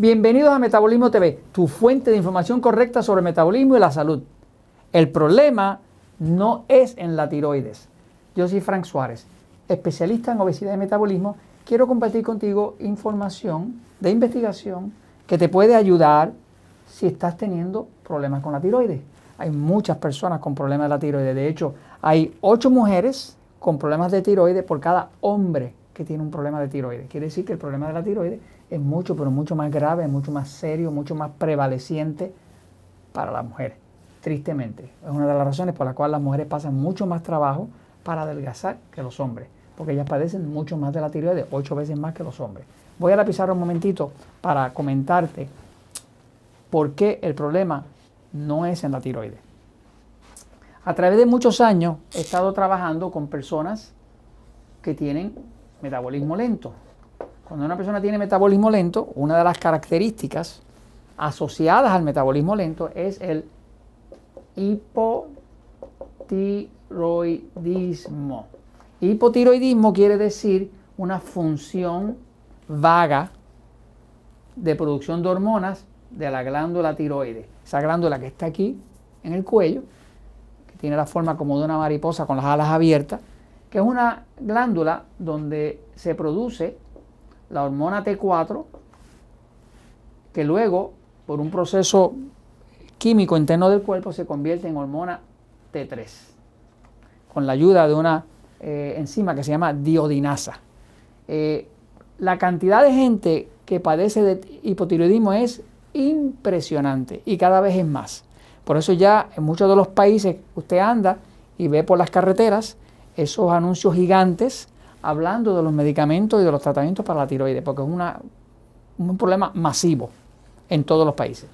Bienvenidos a Metabolismo TV, tu fuente de información correcta sobre metabolismo y la salud. El problema no es en la tiroides. Yo soy Frank Suárez, especialista en obesidad y metabolismo. Quiero compartir contigo información de investigación que te puede ayudar si estás teniendo problemas con la tiroides. Hay muchas personas con problemas de la tiroides. De hecho, hay 8 mujeres con problemas de tiroides por cada hombre que tiene un problema de tiroides. Quiere decir que el problema de la tiroides es mucho, pero mucho más grave, mucho más serio, mucho más prevaleciente para las mujeres, tristemente. Es una de las razones por las cuales las mujeres pasan mucho más trabajo para adelgazar que los hombres, porque ellas padecen mucho más de la tiroides, ocho veces más que los hombres. Voy a la pizarra un momentito para comentarte por qué el problema no es en la tiroides. A través de muchos años he estado trabajando con personas que tienen metabolismo lento, cuando una persona tiene metabolismo lento, una de las características asociadas al metabolismo lento es el hipotiroidismo. Hipotiroidismo quiere decir una función vaga de producción de hormonas de la glándula tiroides. Esa glándula que está aquí en el cuello, que tiene la forma como de una mariposa con las alas abiertas, que es una glándula donde se produce la hormona T4, que luego, por un proceso químico interno del cuerpo, se convierte en hormona T3, con la ayuda de una eh, enzima que se llama diodinasa. Eh, la cantidad de gente que padece de hipotiroidismo es impresionante y cada vez es más. Por eso ya en muchos de los países usted anda y ve por las carreteras esos anuncios gigantes hablando de los medicamentos y de los tratamientos para la tiroides, porque es un problema masivo en todos los países.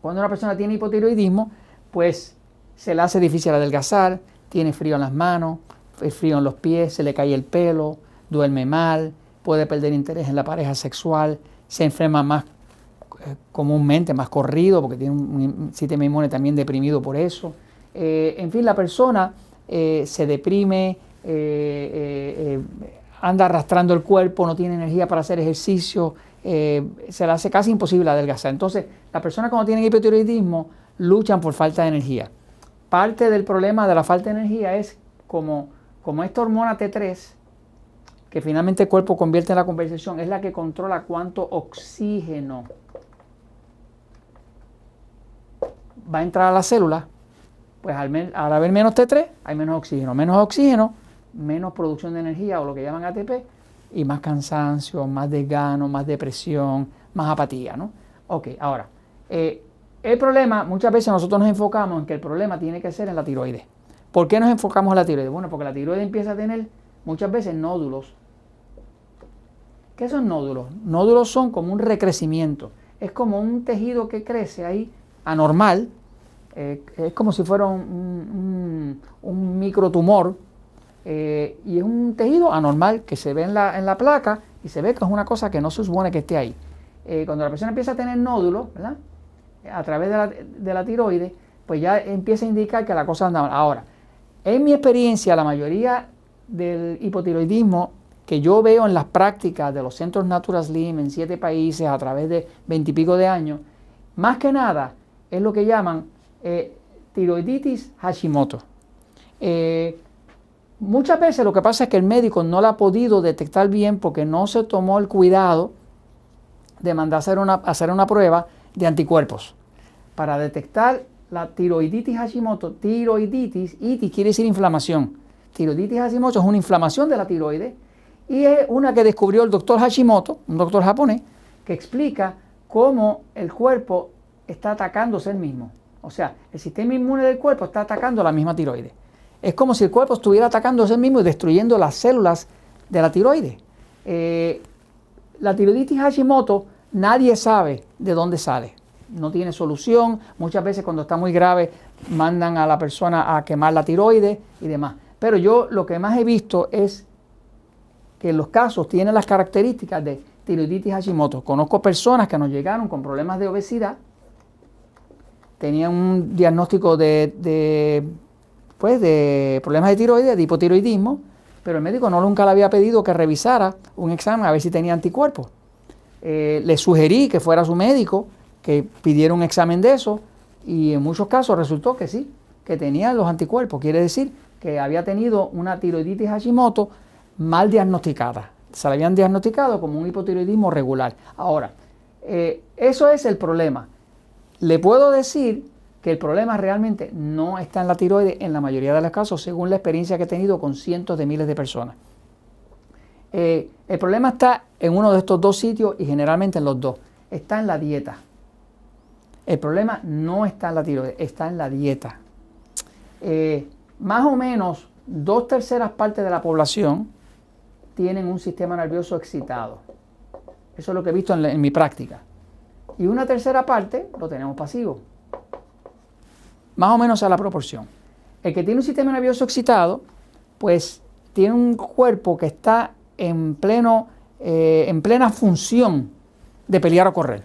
Cuando una persona tiene hipotiroidismo, pues se le hace difícil adelgazar, tiene frío en las manos, frío en los pies, se le cae el pelo, duerme mal, puede perder interés en la pareja sexual, se enferma más eh, comúnmente, más corrido, porque tiene un, sistema inmune también deprimido por eso. Eh, en fin, la persona eh, se deprime, eh, eh, eh, anda arrastrando el cuerpo, no tiene energía para hacer ejercicio, se le hace casi imposible adelgazar. Entonces, las personas cuando tienen hipotiroidismo luchan por falta de energía. Parte del problema de la falta de energía es como, como esta hormona T3, que finalmente el cuerpo convierte en la conversación, es la que controla cuánto oxígeno va a entrar a la célula, pues al, al haber menos T3 hay menos oxígeno. Menos oxígeno menos producción de energía o lo que llaman ATP y más cansancio, más desgano, más depresión, más apatía, ¿no? Ok, ahora, eh, el problema, muchas veces nosotros nos enfocamos en que el problema tiene que ser en la tiroides. ¿Por qué nos enfocamos en la tiroides? Bueno, porque la tiroides empieza a tener muchas veces nódulos. ¿Qué son nódulos? Nódulos son como un recrecimiento. Es como un tejido que crece ahí anormal. Eh, es como si fuera un, microtumor eh, y es un tejido anormal que se ve en la, en la, placa y se ve que es una cosa que no se supone que esté ahí. Eh, cuando la persona empieza a tener nódulos, ¿verdad? A través de la, de la, tiroides, pues ya empieza a indicar que la cosa anda mal. Ahora, en mi experiencia, la mayoría del hipotiroidismo que yo veo en las prácticas de los centros Natural Slim en siete países a través de veintipico de años, más que nada es lo que llaman eh, tiroiditis Hashimoto. Eh, Muchas veces lo que pasa es que el médico no la ha podido detectar bien porque no se tomó el cuidado de mandar a hacer una, hacer una prueba de anticuerpos para detectar la tiroiditis Hashimoto. Tiroiditis, itis quiere decir inflamación. Tiroiditis Hashimoto es una inflamación de la tiroides y es una que descubrió el doctor Hashimoto, un doctor japonés, que explica cómo el cuerpo está atacándose el mismo. O sea, el sistema inmune del cuerpo está atacando la misma tiroides. Es como si el cuerpo estuviera atacando a sí mismo y destruyendo las células de la tiroides. Eh, la tiroiditis Hashimoto nadie sabe de dónde sale. No tiene solución. Muchas veces cuando está muy grave mandan a la persona a quemar la tiroides y demás. Pero yo lo que más he visto es que los casos tienen las características de tiroiditis Hashimoto. Conozco personas que nos llegaron con problemas de obesidad, tenían un diagnóstico de pues, de problemas de tiroides, de hipotiroidismo, pero el médico no nunca le había pedido que revisara un examen a ver si tenía anticuerpos. Eh, le sugerí que fuera su médico, que pidiera un examen de eso, y en muchos casos resultó que sí, que tenía los anticuerpos. Quiere decir que había tenido una tiroiditis Hashimoto mal diagnosticada. Se la habían diagnosticado como un hipotiroidismo regular. Ahora, eh, eso es el problema. Le puedo decir que el problema realmente no está en la tiroides en la mayoría de los casos, según la experiencia que he tenido con cientos de miles de personas. Eh, el problema está en uno de estos dos sitios y generalmente en los dos. Está en la dieta. El problema no está en la tiroides, está en la dieta. Eh, más o menos dos terceras partes de la población tienen un sistema nervioso excitado. Eso es lo que he visto en, mi práctica. Y una tercera parte lo tenemos pasivo. Más o menos a la proporción. El que tiene un sistema nervioso excitado, pues tiene un cuerpo que está en, pleno, eh, en plena función de pelear o correr.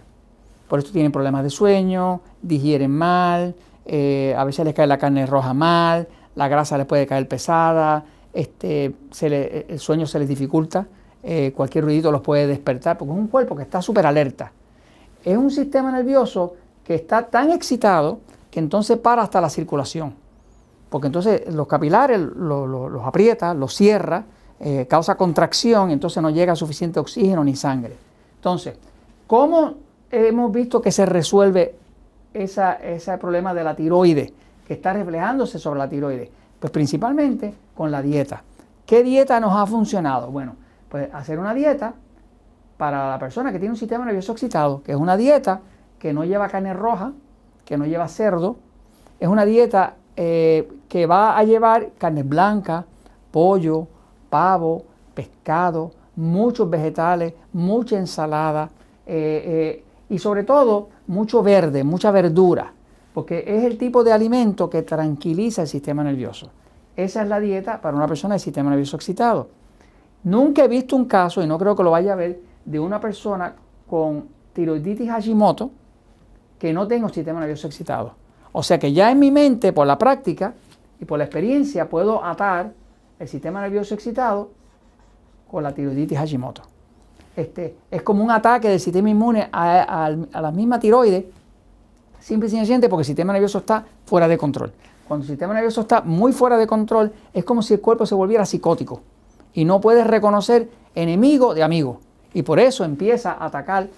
Por eso tienen problemas de sueño, digieren mal, eh, a veces les cae la carne roja mal, la grasa les puede caer pesada, este, el sueño se les dificulta, eh, cualquier ruidito los puede despertar, porque es un cuerpo que está súper alerta. Es un sistema nervioso que está tan excitado que entonces para hasta la circulación, porque entonces los capilares los aprieta, los cierra, eh, causa contracción entonces no llega suficiente oxígeno ni sangre. Entonces, ¿cómo hemos visto que se resuelve ese problema de la tiroides, que está reflejándose sobre la tiroides? Pues principalmente con la dieta. ¿Qué dieta nos ha funcionado? Bueno, pues hacer una dieta para la persona que tiene un sistema nervioso excitado, que es una dieta que no lleva carne roja, que no lleva cerdo, es una dieta eh, que va a llevar carne blanca, pollo, pavo, pescado, muchos vegetales, mucha ensalada eh, eh, y sobre todo mucho verde, mucha verdura porque es el tipo de alimento que tranquiliza el sistema nervioso. Esa es la dieta para una persona de sistema nervioso excitado. Nunca he visto un caso, y no creo que lo vaya a ver, de una persona con tiroiditis Hashimoto que no tenga un sistema nervioso excitado. O sea que ya en mi mente, por la práctica y por la experiencia, puedo atar el sistema nervioso excitado con la tiroiditis Hashimoto. Este, es como un ataque del sistema inmune a, a la misma tiroides Simple y sencillamente porque el sistema nervioso está fuera de control. Cuando el sistema nervioso está muy fuera de control, es como si el cuerpo se volviera psicótico y no puedes reconocer enemigo de amigo. Y por eso empieza a atacar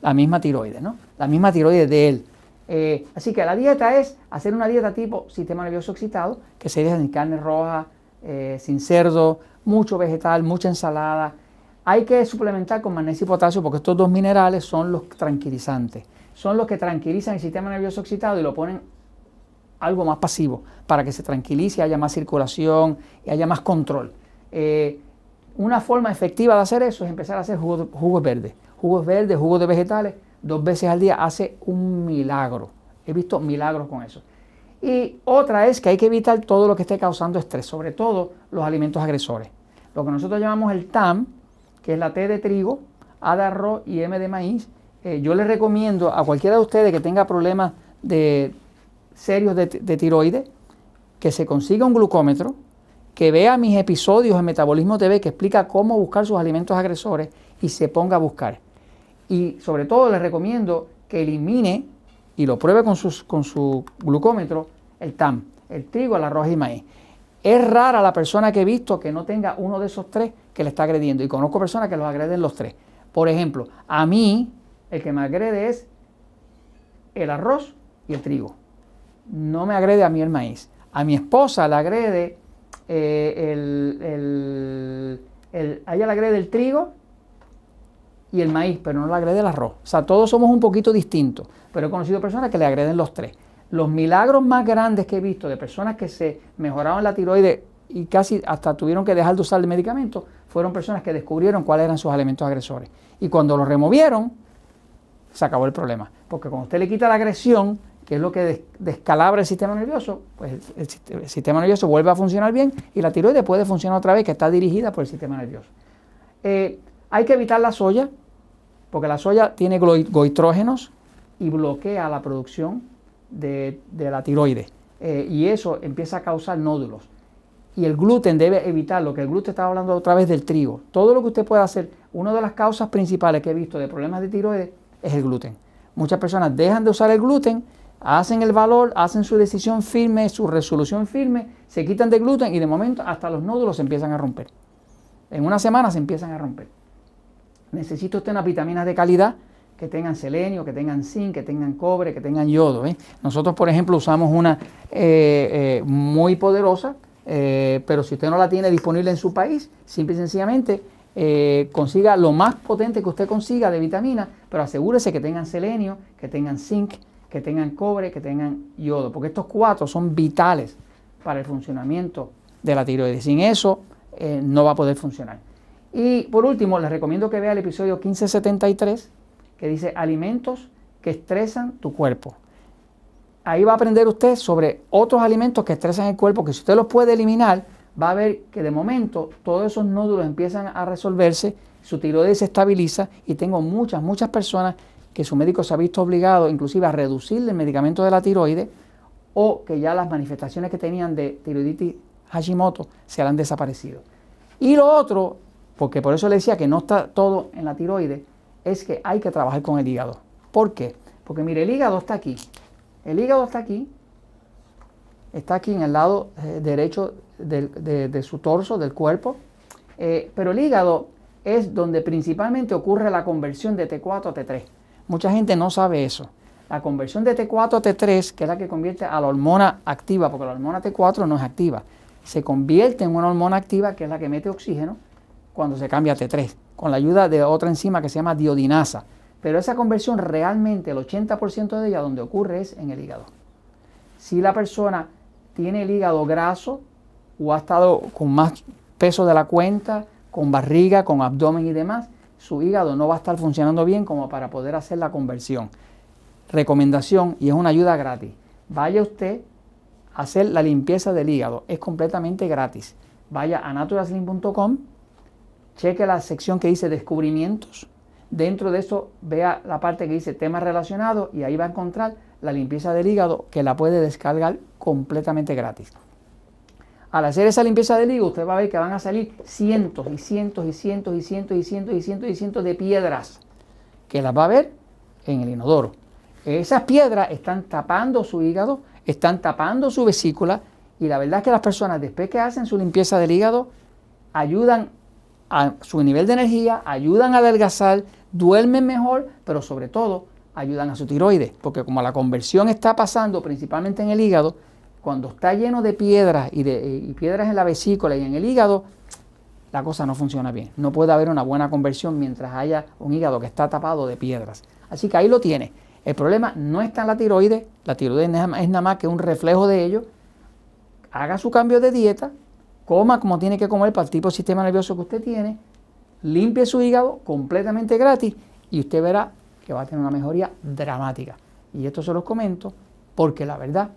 la misma tiroides, ¿no? La misma tiroides de él. Eh, así que la dieta es hacer una dieta tipo sistema nervioso excitado, que sería sin carne roja, eh, sin cerdo, mucho vegetal, mucha ensalada. Hay que suplementar con magnesio y potasio porque estos dos minerales son los tranquilizantes son los que tranquilizan el sistema nervioso excitado y lo ponen algo más pasivo para que se tranquilice, haya más circulación y haya más control. Eh, una forma efectiva de hacer eso es empezar a hacer jugos, verdes. Jugos verdes, jugos de vegetales, dos veces al día hace un milagro. He visto milagros con eso. Y otra es que hay que evitar todo lo que esté causando estrés, sobre todo los alimentos agresores. Lo que nosotros llamamos el TAM, que es la T de trigo, A de arroz y M de maíz, eh, yo les recomiendo a cualquiera de ustedes que tenga problemas de, serios de, tiroides, que se consiga un glucómetro, que vea mis episodios en Metabolismo TV que explica cómo buscar sus alimentos agresores y se ponga a buscar. Y sobre todo les recomiendo que elimine y lo pruebe con, con su glucómetro el TAM, el trigo, el arroz y maíz. Es rara la persona que he visto que no tenga uno de esos tres que le está agrediendo y conozco personas que los agreden los tres. Por ejemplo, a mí el que me agrede es el arroz y el trigo. No me agrede a mí el maíz. A mi esposa le agrede eh, el, a ella le agrede el trigo y el maíz, pero no le agrede el arroz. O sea, todos somos un poquito distintos, pero he conocido personas que le agreden los tres. Los milagros más grandes que he visto de personas que se mejoraron la tiroides y casi hasta tuvieron que dejar de usar el medicamento, fueron personas que descubrieron cuáles eran sus alimentos agresores. Y cuando los removieron, se acabó el problema. Porque cuando usted le quita la agresión, que es lo que descalabra el sistema nervioso, pues el, sistema nervioso vuelve a funcionar bien y la tiroides puede funcionar otra vez, que está dirigida por el sistema nervioso. Eh, hay que evitar la soya, porque la soya tiene goitrógenos y bloquea la producción de, la tiroides. Eh, y eso empieza a causar nódulos. y el gluten debe evitarlo, que el gluten estaba hablando otra vez del trigo. Todo lo que usted pueda hacer, una de las causas principales que he visto de problemas de tiroides es el gluten. Muchas personas dejan de usar el gluten, hacen el valor, hacen su decisión firme, su resolución firme, se quitan de gluten y de momento hasta los nódulos se empiezan a romper. En una semana se empiezan a romper. Necesita usted unas vitaminas de calidad que tengan selenio, que tengan zinc, que tengan cobre, que tengan yodo. ¿eh? Nosotros, por ejemplo, usamos una eh, eh, muy poderosa, pero si usted no la tiene disponible en su país, simple y sencillamente consiga lo más potente que usted consiga de vitamina, pero asegúrese que tengan selenio, que tengan zinc, que tengan cobre, que tengan yodo, porque estos cuatro son vitales para el funcionamiento de la tiroides. Sin eso no va a poder funcionar. Y por último, les recomiendo que vea el episodio 1573 que dice alimentos que estresan tu cuerpo. Ahí va a aprender usted sobre otros alimentos que estresan el cuerpo, que si usted los puede eliminar, va a ver que de momento todos esos nódulos empiezan a resolverse, su tiroides se estabiliza y tengo muchas, muchas personas que su médico se ha visto obligado inclusive a reducir el medicamento de la tiroides o que ya las manifestaciones que tenían de tiroiditis Hashimoto se han desaparecido. Y lo otro, porque por eso le decía que no está todo en la tiroides, es que hay que trabajar con el hígado. ¿Por qué? Porque mire, el hígado está aquí. El hígado está aquí. Está aquí en el lado eh, derecho de, su torso, del cuerpo. Eh, pero el hígado es donde principalmente ocurre la conversión de T4 a T3. Mucha gente no sabe eso. La conversión de T4 a T3, que es la que convierte a la hormona activa, porque la hormona T4 no es activa, se convierte en una hormona activa que es la que mete oxígeno cuando se cambia a T3 con la ayuda de otra enzima que se llama diodinasa. Pero esa conversión realmente, el 80% de ella donde ocurre es en el hígado. Si la persona tiene el hígado graso o ha estado con más peso de la cuenta, con barriga, con abdomen y demás, su hígado no va a estar funcionando bien como para poder hacer la conversión. Recomendación, y es una ayuda gratis, vaya usted a hacer la limpieza del hígado, es completamente gratis. Vaya a naturaslim.com cheque la sección que dice descubrimientos. Dentro de eso vea la parte que dice temas relacionados y ahí va a encontrar la limpieza del hígado que la puede descargar completamente gratis. Al hacer esa limpieza del hígado usted va a ver que van a salir cientos y cientos y cientos y cientos y cientos y cientos y cientos de piedras que las va a ver en el inodoro. Esas piedras están tapando su hígado, están tapando su vesícula y la verdad es que las personas después que hacen su limpieza del hígado ayudan a su nivel de energía, ayudan a adelgazar, duermen mejor, pero sobre todo ayudan a su tiroides, porque como la conversión está pasando principalmente en el hígado, cuando está lleno de piedras y, de, piedras en la vesícula y en el hígado, la cosa no funciona bien. No puede haber una buena conversión mientras haya un hígado que está tapado de piedras. Así que ahí lo tiene. El problema no está en la tiroides, la tiroides es nada más que un reflejo de ello. Haga su cambio de dieta, coma como tiene que comer para el tipo de sistema nervioso que usted tiene, limpie su hígado completamente gratis y usted verá que va a tener una mejoría dramática. Y esto se los comento porque la verdad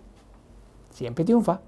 siempre triunfa.